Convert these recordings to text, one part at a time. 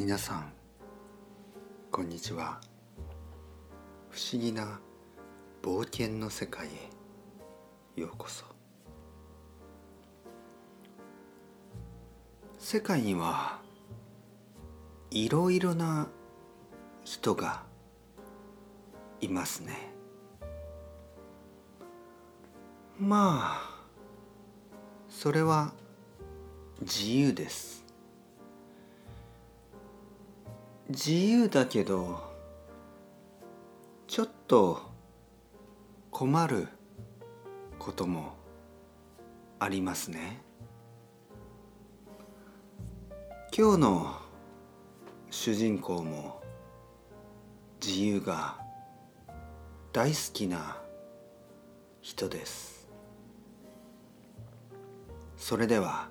皆さんこんにちは。不思議な冒険の世界へ。ようこそ。世界にはいろいろな人がいますね。まあそれは自由です。自由だけどちょっと困ることもありますね。今日の主人公も自由が大好きな人です。それでは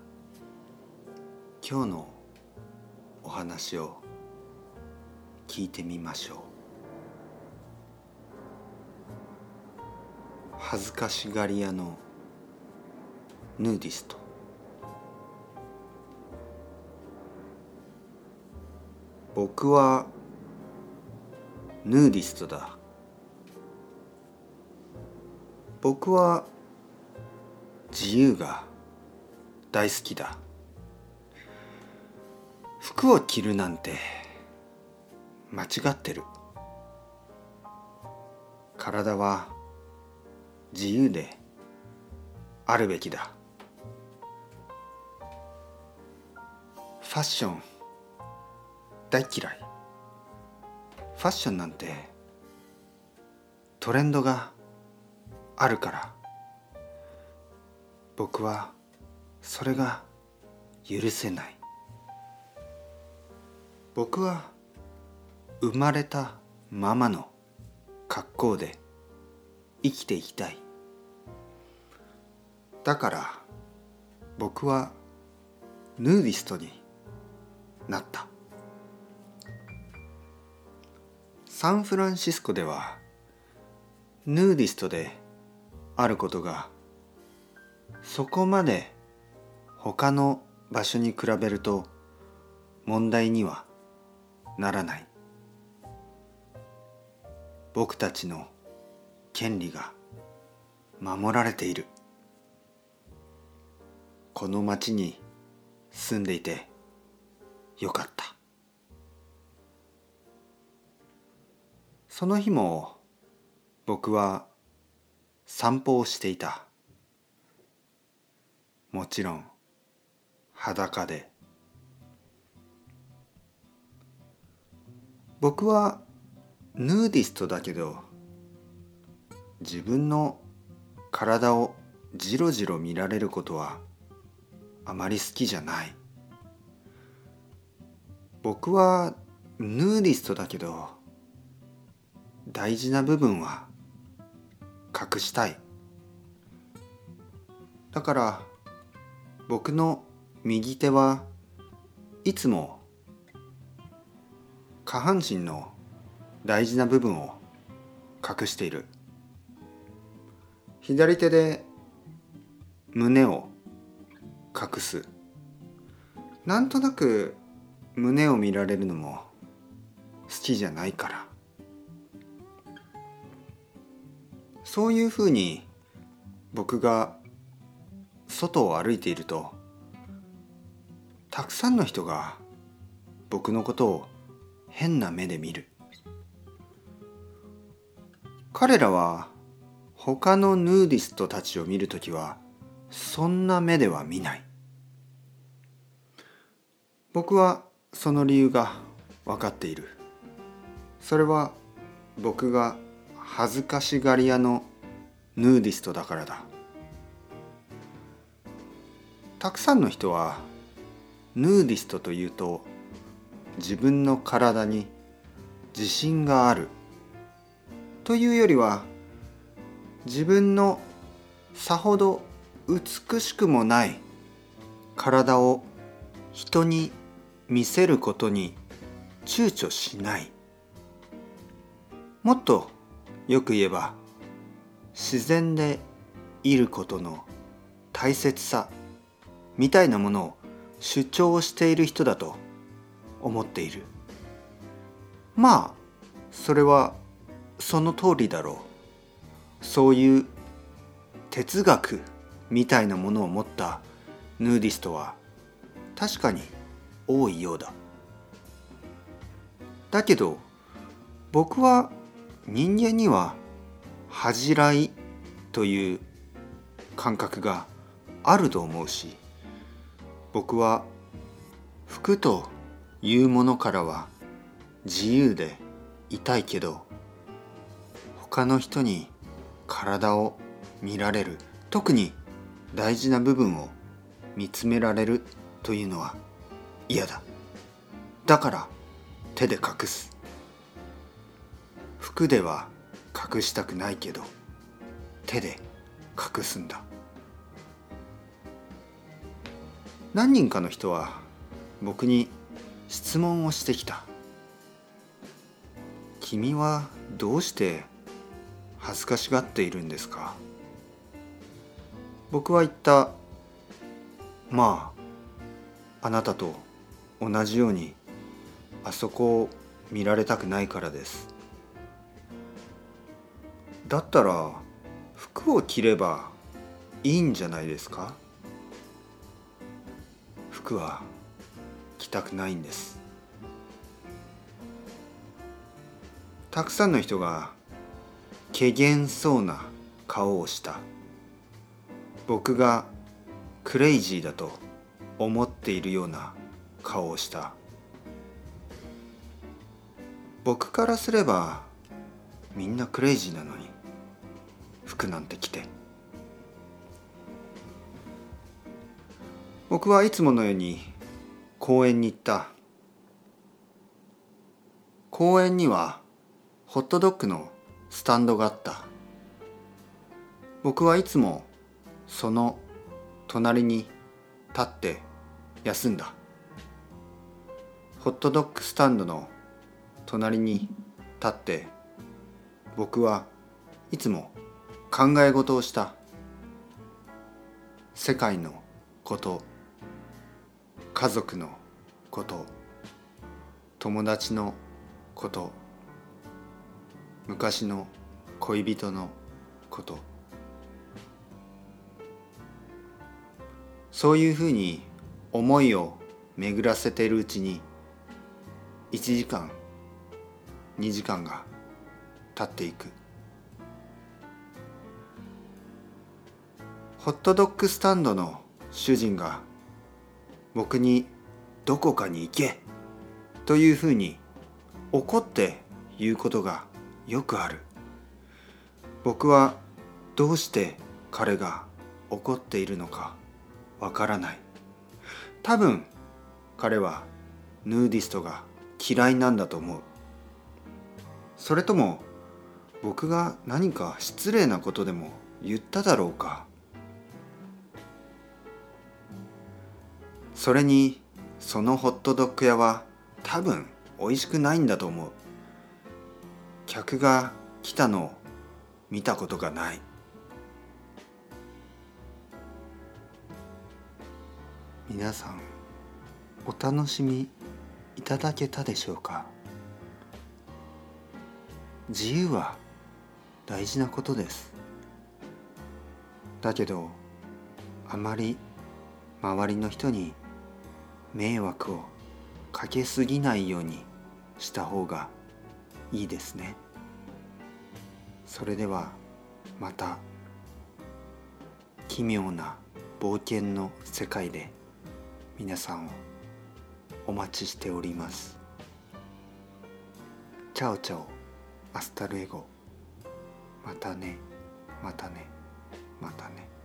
今日のお話を聞いてみましょう。恥ずかしがり屋のヌーディスト。僕はヌーディストだ。僕は自由が大好きだ。服を着るなんて間違ってる。体は自由であるべきだ。ファッション大嫌い。ファッションなんてトレンドがあるから。僕はそれが許せない。僕は生まれたままの格好で生きていきたい。だから僕はヌーディストになった。サンフランシスコではヌーディストであることがそこまで他の場所に比べると問題にはならない。僕たちの権利が守られている。この町に住んでいてよかった。その日も僕は散歩をしていた。もちろん裸で。僕はヌーディストだけど自分の体をじろじろ見られることはあまり好きじゃない。僕はヌーディストだけど大事な部分は隠したい。だから僕の右手はいつも下半身の大事な部分を隠している。左手で胸を隠す。なんとなく胸を見られるのも好きじゃないから。そういうふうに僕が外を歩いているとたくさんの人が僕のことを変な目で見る。彼らは他のヌーディストたちを見るときはそんな目では見ない。僕はその理由が分かっている。それは僕が恥ずかしがり屋のヌーディストだからだ。たくさんの人はヌーディストというと自分の体に自信がある。というよりは自分のさほど美しくもない体を人に見せることに躊躇しない。もっとよく言えば自然でいることの大切さみたいなものを主張している人だと思っている。まあそれはその通りだろう。そういう哲学みたいなものを持ったヌーディストは確かに多いようだ。だけど僕は人間には恥じらいという感覚があると思うし僕は服というものからは自由でいたいけど他の人に体を見られる。特に大事な部分を見つめられるというのは嫌だ。だから手で隠す。服では隠したくないけど手で隠すんだ。何人かの人は僕に質問をしてきた。君はどうして恥ずかしがっているんですか？僕は言ったまああなたと同じようにあそこを見られたくないからです。だったら服を着ればいいんじゃないですか？服は着たくないんです。たくさんの人が怪げそうな顔をした。僕がクレイジーだと思っているような顔をした。僕からすればみんなクレイジーなのに。服なんて着て。僕はいつものように公園に行った。公園にはホットドッグのスタンドがあった。僕はいつもその隣に立って休んだ。ホットドッグスタンドの隣に立って僕はいつも考え事をした。世界のこと家族のこと友達のこと昔の恋人のこと。そういうふうに思いを巡らせているうちに1時間2時間が経っていく。ホットドッグスタンドの主人が僕にどこかに行けというふうに怒って言うことがよくある。僕はどうして彼が怒っているのかわからない。多分彼はヌーディストが嫌いなんだと思う。それとも僕が何か失礼なことでも言っただろうか。それにそのホットドッグ屋は多分美味しくないんだと思う。客が来たのを見たことがない。皆さんお楽しみいただけたでしょうか？自由は大事なことです。だけどあまり周りの人に迷惑をかけすぎないようにした方がいいですね。それではまた奇妙な冒険の世界で皆さんをお待ちしております。 Ciao ciao hasta luego。またねまたねまたね。